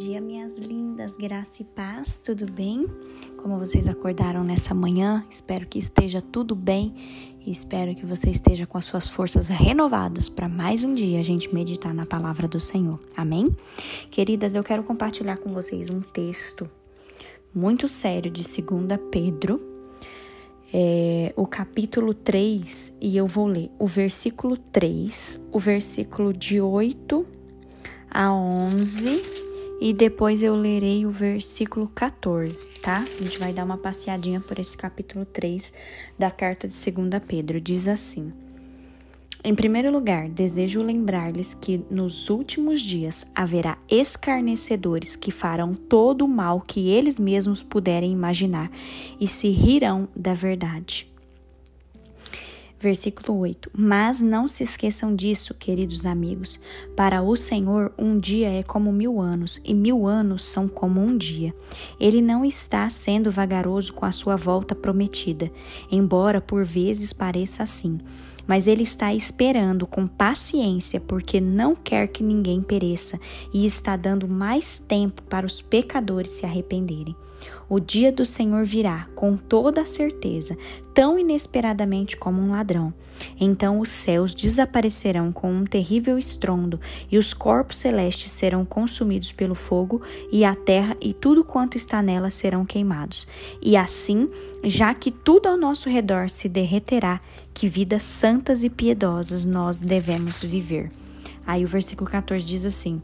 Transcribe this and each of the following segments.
dia, minhas lindas, graça e paz, tudo bem? Como vocês acordaram nessa manhã, espero que esteja tudo bem e espero que você esteja com as suas forças renovadas para mais um dia a gente meditar na palavra do Senhor, amém? Queridas, eu quero compartilhar com vocês um texto muito sério de 2 Pedro, é, o capítulo 3, e eu vou ler o versículo 3, o versículo de 8 a 11 e depois eu lerei o versículo 14, tá? A gente vai dar uma passeadinha por esse capítulo 3 da carta de 2 Pedro. Diz assim: Em primeiro lugar, desejo lembrar-lhes que nos últimos dias haverá escarnecedores que farão todo o mal que eles mesmos puderem imaginar e se rirão da verdade. Versículo 8: Mas não se esqueçam disso, queridos amigos. Para o Senhor, um dia é como mil anos, e mil anos são como um dia. Ele não está sendo vagaroso com a sua volta prometida, embora por vezes pareça assim. Mas ele está esperando com paciência, porque não quer que ninguém pereça, e está dando mais tempo para os pecadores se arrependerem. O dia do Senhor virá com toda a certeza, tão inesperadamente como um ladrão. Então os céus desaparecerão com um terrível estrondo, e os corpos celestes serão consumidos pelo fogo, e a terra e tudo quanto está nela serão queimados. E assim, já que tudo ao nosso redor se derreterá, que vidas santas e piedosas nós devemos viver. Aí o versículo 14 diz assim: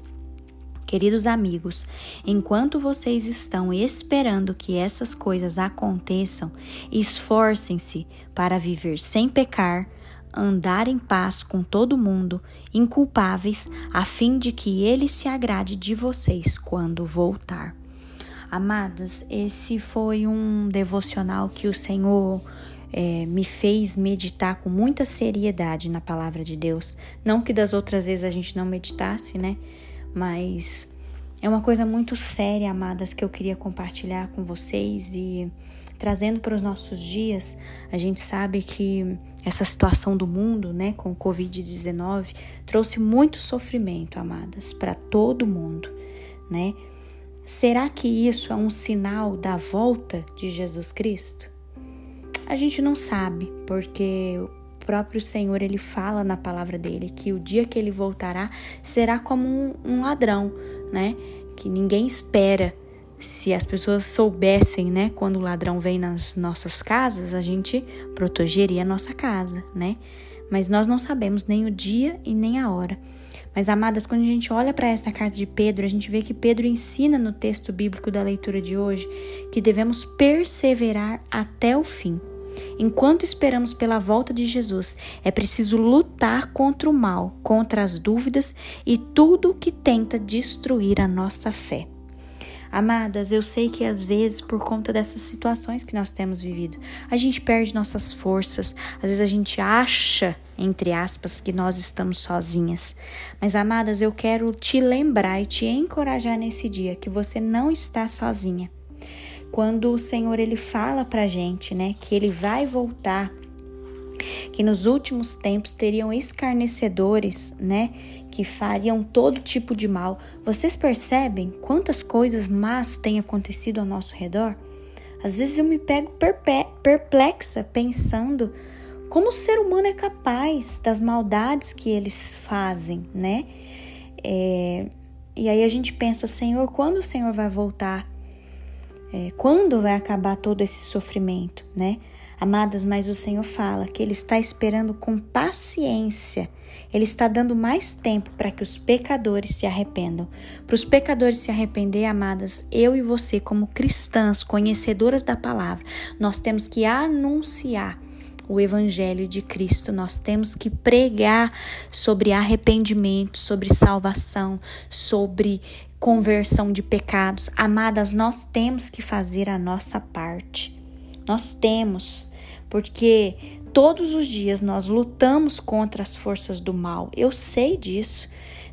Queridos amigos, enquanto vocês estão esperando que essas coisas aconteçam, esforcem-se para viver sem pecar, andar em paz com todo mundo, inculpáveis, a fim de que ele se agrade de vocês quando voltar. Amadas, esse foi um devocional que o Senhor é, me fez meditar com muita seriedade na palavra de Deus. Não que das outras vezes a gente não meditasse, né? Mas é uma coisa muito séria, amadas, que eu queria compartilhar com vocês e trazendo para os nossos dias. A gente sabe que essa situação do mundo, né, com o Covid-19, trouxe muito sofrimento, amadas, para todo mundo, né? Será que isso é um sinal da volta de Jesus Cristo? A gente não sabe, porque próprio Senhor ele fala na palavra dele que o dia que ele voltará será como um, um ladrão, né? Que ninguém espera. Se as pessoas soubessem, né, quando o ladrão vem nas nossas casas, a gente protegeria a nossa casa, né? Mas nós não sabemos nem o dia e nem a hora. Mas, amadas, quando a gente olha para esta carta de Pedro, a gente vê que Pedro ensina no texto bíblico da leitura de hoje que devemos perseverar até o fim. Enquanto esperamos pela volta de Jesus, é preciso lutar contra o mal, contra as dúvidas e tudo o que tenta destruir a nossa fé. Amadas, eu sei que às vezes, por conta dessas situações que nós temos vivido, a gente perde nossas forças, às vezes a gente acha, entre aspas, que nós estamos sozinhas. Mas, amadas, eu quero te lembrar e te encorajar nesse dia que você não está sozinha quando o Senhor ele fala pra gente, né, que ele vai voltar, que nos últimos tempos teriam escarnecedores, né, que fariam todo tipo de mal. Vocês percebem quantas coisas más têm acontecido ao nosso redor? Às vezes eu me pego perplexa pensando como o ser humano é capaz das maldades que eles fazem, né? É, e aí a gente pensa, Senhor, quando o Senhor vai voltar? É, quando vai acabar todo esse sofrimento, né? Amadas, mas o Senhor fala que Ele está esperando com paciência. Ele está dando mais tempo para que os pecadores se arrependam. Para os pecadores se arrepender, amadas, eu e você, como cristãs, conhecedoras da palavra, nós temos que anunciar o Evangelho de Cristo. Nós temos que pregar sobre arrependimento, sobre salvação, sobre conversão de pecados. Amadas, nós temos que fazer a nossa parte. Nós temos, porque todos os dias nós lutamos contra as forças do mal. Eu sei disso.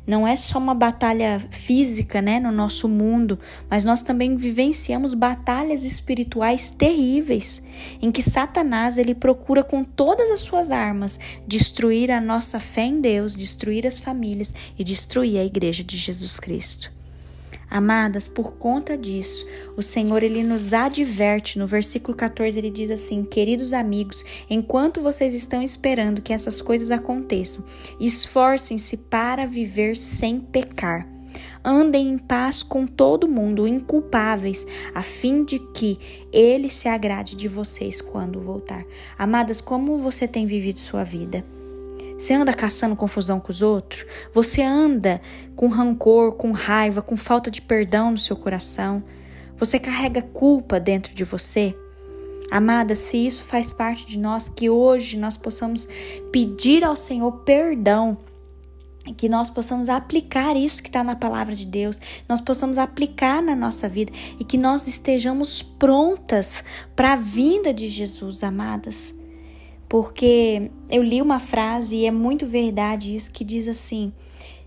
Não é só uma batalha física, né, no nosso mundo, mas nós também vivenciamos batalhas espirituais terríveis, em que Satanás ele procura com todas as suas armas destruir a nossa fé em Deus, destruir as famílias e destruir a igreja de Jesus Cristo. Amadas, por conta disso, o Senhor ele nos adverte. No versículo 14 ele diz assim: "Queridos amigos, enquanto vocês estão esperando que essas coisas aconteçam, esforcem-se para viver sem pecar." andem em paz com todo mundo, inculpáveis, a fim de que ele se agrade de vocês quando voltar. Amadas, como você tem vivido sua vida? Você anda caçando confusão com os outros? Você anda com rancor, com raiva, com falta de perdão no seu coração? Você carrega culpa dentro de você? Amada, se isso faz parte de nós, que hoje nós possamos pedir ao Senhor perdão que nós possamos aplicar isso que está na palavra de Deus, nós possamos aplicar na nossa vida e que nós estejamos prontas para a vinda de Jesus, amadas porque eu li uma frase e é muito verdade isso que diz assim: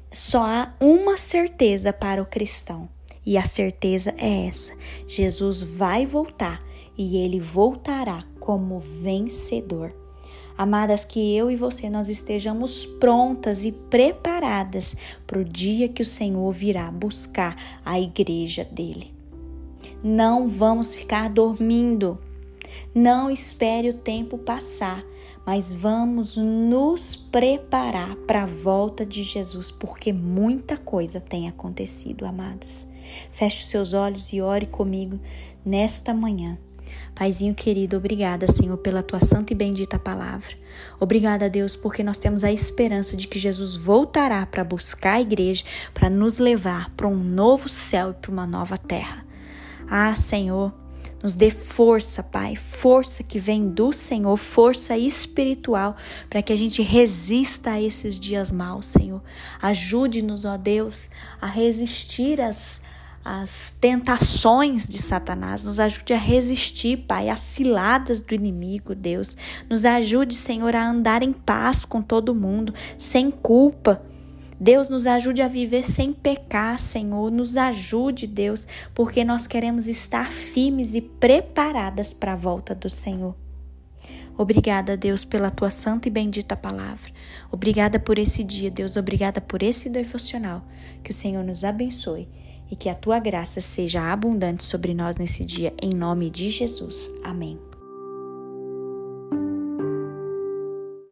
só há uma certeza para o cristão. E a certeza é essa: Jesus vai voltar e ele voltará como vencedor. Amadas, que eu e você nós estejamos prontas e preparadas para o dia que o Senhor virá buscar a igreja dele. Não vamos ficar dormindo. Não espere o tempo passar, mas vamos nos preparar para a volta de Jesus, porque muita coisa tem acontecido, amadas. Feche os seus olhos e ore comigo nesta manhã. Paizinho querido, obrigada, Senhor, pela tua santa e bendita palavra. Obrigada, Deus, porque nós temos a esperança de que Jesus voltará para buscar a igreja, para nos levar para um novo céu e para uma nova terra. Ah, Senhor, nos dê força, Pai, força que vem do Senhor, força espiritual, para que a gente resista a esses dias maus, Senhor. Ajude-nos, ó Deus, a resistir às, às tentações de Satanás. Nos ajude a resistir, Pai, às ciladas do inimigo, Deus. Nos ajude, Senhor, a andar em paz com todo mundo, sem culpa Deus nos ajude a viver sem pecar, Senhor. Nos ajude, Deus, porque nós queremos estar firmes e preparadas para a volta do Senhor. Obrigada, Deus, pela tua santa e bendita palavra. Obrigada por esse dia, Deus. Obrigada por esse devocional. Que o Senhor nos abençoe e que a tua graça seja abundante sobre nós nesse dia, em nome de Jesus. Amém.